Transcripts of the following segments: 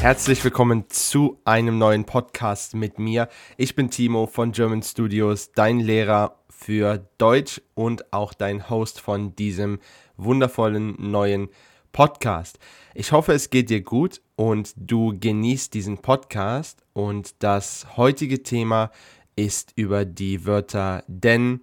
Herzlich willkommen zu einem neuen Podcast mit mir. Ich bin Timo von German Studios, dein Lehrer für Deutsch und auch dein Host von diesem wundervollen neuen Podcast. Ich hoffe, es geht dir gut und du genießt diesen Podcast. Und das heutige Thema ist über die Wörter denn,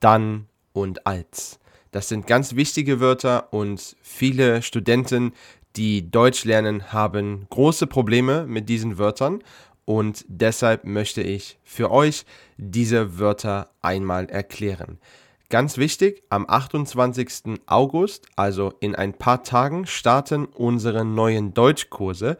dann und als. Das sind ganz wichtige Wörter und viele Studenten, die Deutsch lernen, haben große Probleme mit diesen Wörtern und deshalb möchte ich für euch diese Wörter einmal erklären. Ganz wichtig, am 28. August, also in ein paar Tagen, starten unsere neuen Deutschkurse.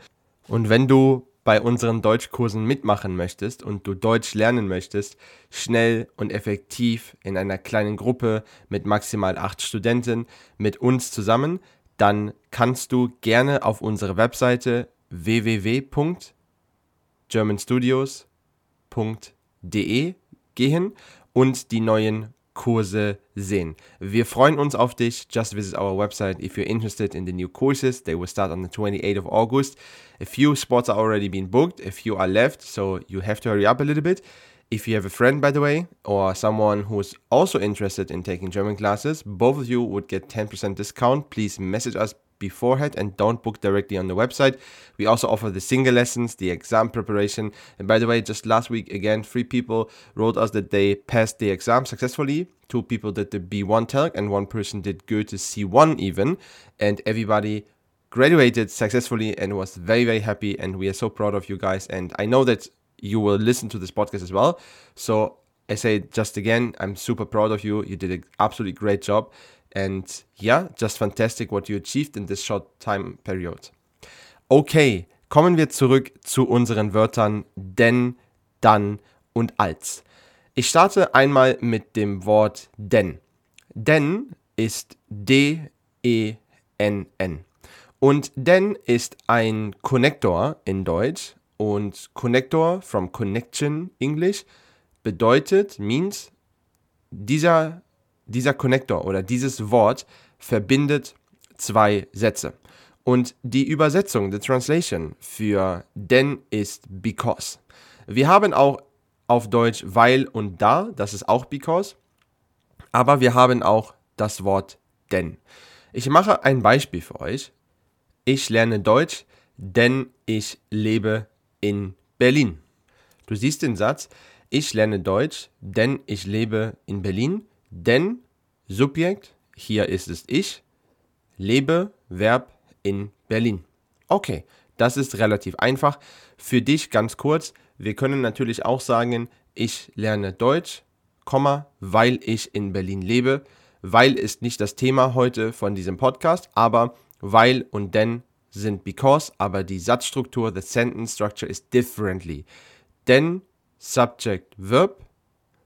Und wenn du bei unseren Deutschkursen mitmachen möchtest und du Deutsch lernen möchtest, schnell und effektiv in einer kleinen Gruppe mit maximal acht Studenten mit uns zusammen, dann kannst du gerne auf unsere Webseite www.germanstudios.de gehen und die neuen Kurse sehen. Wir freuen uns auf dich. Just visit our website if you're interested in the new courses. They will start on the 28th of August. A few spots are already being booked, a few are left, so you have to hurry up a little bit. If you have a friend, by the way, or someone who's also interested in taking German classes, both of you would get 10% discount. Please message us beforehand and don't book directly on the website. We also offer the single lessons, the exam preparation. And by the way, just last week, again, three people wrote us that they passed the exam successfully. Two people did the B1 TELC and one person did go to C1 even. And everybody graduated successfully and was very, very happy. And we are so proud of you guys. And I know that you will listen to this podcast as well. So I say just again, I'm super proud of you. You did an absolutely great job. And yeah, just fantastic what you achieved in this short time period. Okay, kommen wir zurück zu unseren Wörtern denn, dann und als. Ich starte einmal mit dem Wort denn. Denn ist D-E-N-N. Und denn ist ein Connector in Deutsch und Connector from Connection English bedeutet, means, dieser, dieser Connector oder dieses Wort verbindet zwei Sätze. Und die Übersetzung, the translation für denn ist because. Wir haben auch auf Deutsch weil und da, das ist auch because. Aber wir haben auch das Wort denn. Ich mache ein Beispiel für euch. Ich lerne Deutsch, denn ich lebe in Berlin. Du siehst den Satz, ich lerne Deutsch, denn ich lebe in Berlin. Denn Subjekt, hier ist es ich, lebe, Verb in Berlin. Okay, das ist relativ einfach. Für dich ganz kurz, wir können natürlich auch sagen, ich lerne Deutsch, Komma, weil ich in Berlin lebe. Weil ist nicht das Thema heute von diesem Podcast, aber weil und denn sind because, aber die Satzstruktur, the sentence structure is differently. Denn Subject Verb,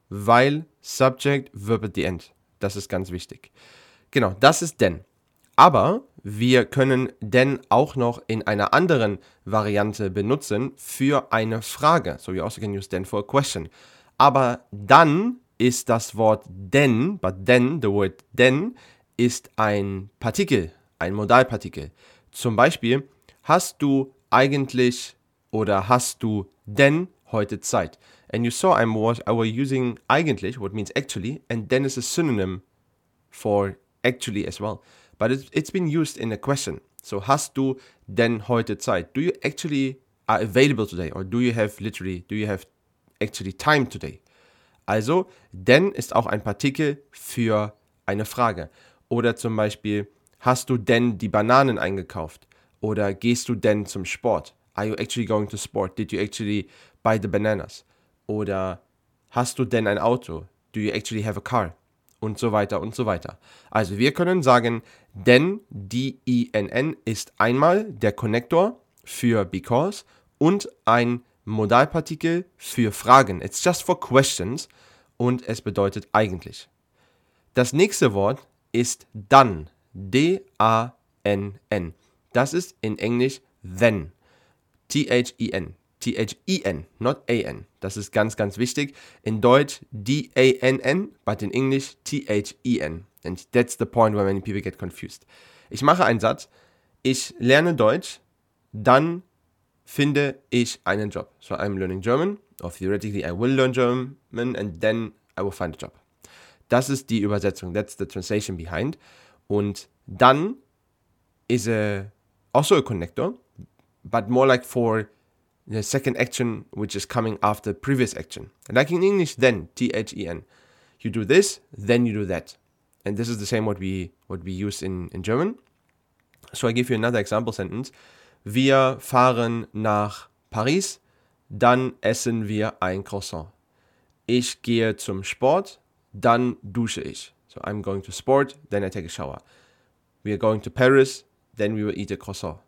weil Subject Verb at the end. Das ist ganz wichtig. Genau, das ist denn. Aber wir können denn auch noch in einer anderen Variante benutzen für eine Frage. So you also can use then for a question. Aber dann ist das Wort denn, but then, the word then, ist ein Partikel, ein Modalpartikel. Zum Beispiel, hast du eigentlich oder hast du denn heute Zeit? And you saw I'm was I was using eigentlich, what means actually, and then is a synonym for actually as well. But it's, it's been used in a question. So hast du denn heute Zeit? Do you actually are available today? Or do you have literally, do you have actually time today? Also, denn ist auch ein Partikel für eine Frage. Oder zum Beispiel, Hast du denn die Bananen eingekauft? Oder gehst du denn zum Sport? Are you actually going to sport? Did you actually buy the bananas? Oder hast du denn ein Auto? Do you actually have a car? und so weiter und so weiter. Also wir können sagen, denn, D-I-N-N, ist einmal der Konnektor für because und ein Modalpartikel für Fragen. It's just for questions und es bedeutet eigentlich. Das nächste Wort ist dann. D-A-N-N. Das ist in Englisch then. T-H-E-N. T-H-E-N, not A-N. Das ist ganz, ganz wichtig. In Deutsch D-A-N-N, but in English T-H-E-N. And that's the point where many people get confused. Ich mache einen Satz. Ich lerne Deutsch, dann finde ich einen Job. So I'm learning German, or theoretically I will learn German, and then I will find a job. Das ist die Übersetzung. That's the translation behind. Und dann is a, also a connector, but more like for the second action which is coming after previous action. Like in English, then, T-H-E-N. You do this, then you do that. And this is the same what we what we use in, in German. So I give you another example sentence. Wir fahren nach Paris, dann essen wir ein Croissant. Ich gehe zum Sport, dann dusche ich. I'm going to sport, then I take a shower. We are going to Paris, then we will eat a croissant.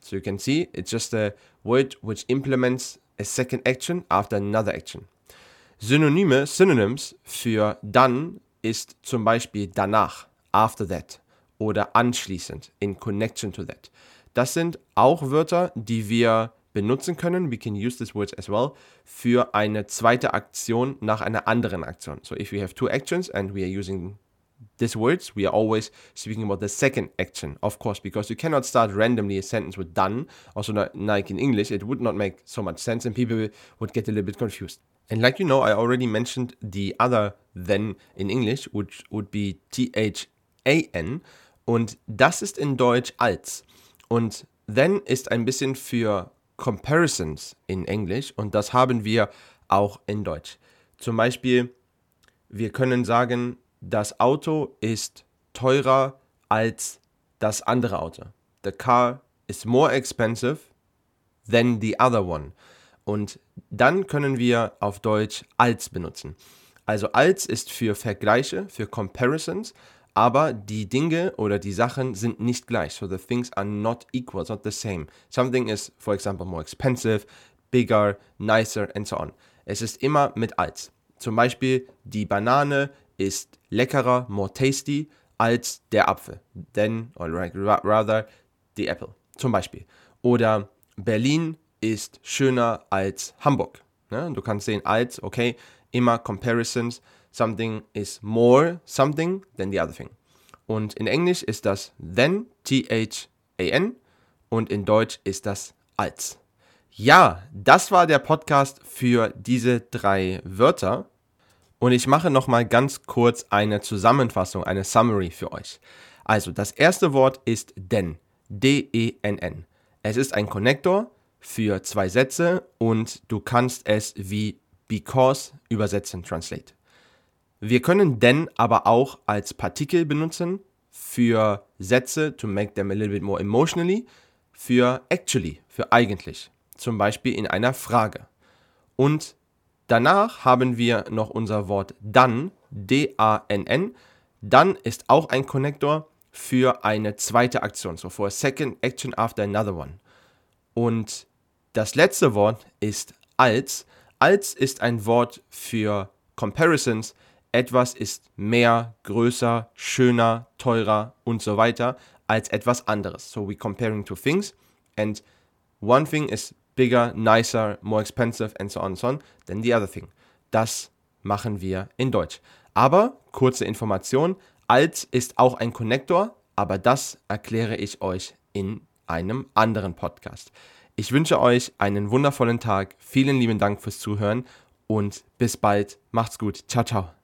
So you can see it's just a word which implements a second action after another action. Synonyme, Synonyms für dann ist zum Beispiel danach, after that oder anschließend, in connection to that. Das sind auch Wörter, die wir benutzen können, we can use these words as well, für eine zweite Aktion nach einer anderen Aktion. So if we have two actions and we are using these words, we are always speaking about the second action, of course, because you cannot start randomly a sentence with done, also not like in English, it would not make so much sense and people would get a little bit confused. And like you know, I already mentioned the other then in English, which would be T-H-A-N, und das ist in Deutsch als. Und then ist ein bisschen für Comparisons in Englisch und das haben wir auch in Deutsch. Zum Beispiel, wir können sagen, das Auto ist teurer als das andere Auto. The car is more expensive than the other one. Und dann können wir auf Deutsch als benutzen. Also als ist für Vergleiche, für Comparisons, aber die Dinge oder die Sachen sind nicht gleich. So the things are not equal, not the same. Something is, for example, more expensive, bigger, nicer and so on. Es ist immer mit als. Zum Beispiel die Banane ist leckerer, more tasty als der Apfel. Then, or rather, the apple. Zum Beispiel. Oder Berlin ist schöner als Hamburg. Ne? Du kannst sehen als, okay, immer Comparisons something is more something than the other thing. Und in Englisch ist das then, T-H-A-N, und in Deutsch ist das als. Ja, das war der Podcast für diese drei Wörter. Und ich mache nochmal ganz kurz eine Zusammenfassung, eine Summary für euch. Also, das erste Wort ist denn, D-E-N-N. Es ist ein Connector für zwei Sätze und du kannst es wie because übersetzen, translate. Wir können denn aber auch als Partikel benutzen für Sätze, to make them a little bit more emotionally, für actually, für eigentlich. Zum Beispiel in einer Frage. Und danach haben wir noch unser Wort dann, D-A-N-N. Dann ist auch ein Connector für eine zweite Aktion, so for a second action after another one. Und das letzte Wort ist als. Als ist ein Wort für Comparisons, etwas ist mehr, größer, schöner, teurer und so weiter als etwas anderes. So we comparing two things and one thing is bigger, nicer, more expensive and so on and so on than the other thing. Das machen wir in Deutsch. Aber kurze Information, als ist auch ein Connector, aber das erkläre ich euch in einem anderen Podcast. Ich wünsche euch einen wundervollen Tag. Vielen lieben Dank fürs Zuhören und bis bald. Macht's gut. Ciao, ciao.